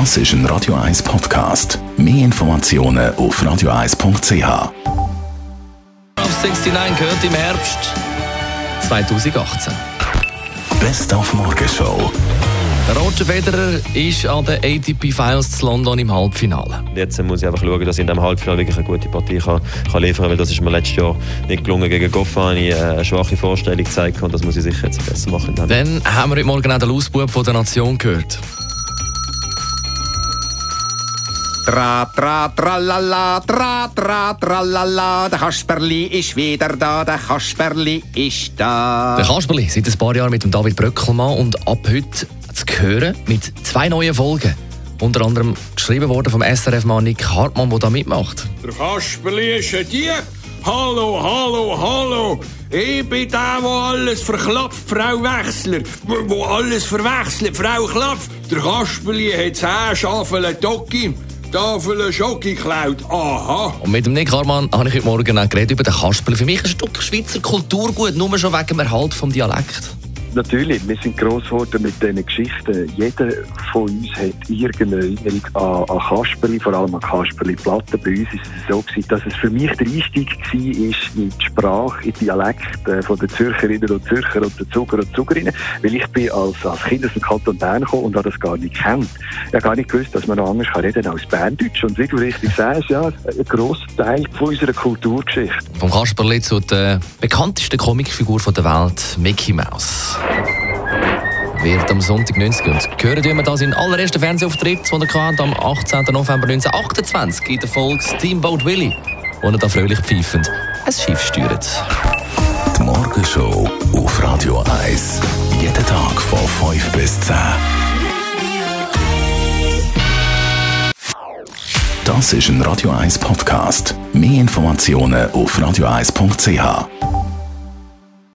Das ist ein Radio 1 Podcast. Mehr Informationen auf radio1.ch. Auf 69 gehört im Herbst 2018. Best auf Morgenshow. Roger Federer ist an den ATP Finals zu London im Halbfinale. Jetzt muss ich einfach schauen, dass ich in diesem Halbfinale wirklich eine gute Partie kann, kann liefern kann, weil das ist mir letztes Jahr nicht gelungen. Gegen Goffa habe ich eine schwache Vorstellung gezeigt und das muss ich sicher jetzt besser machen. Dann haben wir heute Morgen auch den Ausbub von der Nation gehört. Tra, tra, tralala, tra, tra, tralala, der Kasperli ist wieder da, der Kasperli ist da. Der Kasperli seit ein paar Jahren mit dem David Bröckelmann und ab heute zu hören mit zwei neuen Folgen. Unter anderem geschrieben worden vom SRF-Mann Nick Hartmann, der da mitmacht. Der Kasperli ist ein Dieb. Hallo, hallo, hallo. Ich bin der, der alles verklopft, Frau Wechsler. Wo alles verwechselt, Frau Klopf. Der Kasperli hat zehn Tafel Schoki geklaut. Aha. Und mit dem Nick Hartmann habe ich heute Morgen auch geredet über den Kasperli. Für mich ist ein Stück Schweizer Kulturgut, nur schon wegen dem Erhalt vom Dialekt. Natürlich, wir sind gross geworden mit diesen Geschichten. Jeder von uns hat irgendeine Erinnerung an, an Kasperli, vor allem an Kasperli-Platten. Bei uns ist es so gewesen, dass es für mich der Einstieg war in die Sprache, in die Dialekt äh, von den Zürcherinnen und Zürcher und den Zuger und Zugerinnen. Weil ich bin als, als Kind aus dem Kanton Bern gekommen und habe das gar nicht kennt. Ich habe gar nicht gewusst, dass man noch anders kann reden als Berndeutsch. Und wie du richtig sagst, ja, ein grosser Teil von unserer Kulturgeschichte. Vom Kasperli zu der bekanntesten Comicfigur der Welt, Mickey Mouse wird am Sonntag 90 und hören wir das in allerersten Fernsehauftritt, den er hatte, am 18. November 1928 in der Folge Steamboat Willie, wo er da fröhlich pfeifend ein Schiff steuert. Die Morgenshow auf Radio 1. Jeden Tag von 5 bis 10. Das ist ein Radio 1 Podcast. Mehr Informationen auf radio1.ch.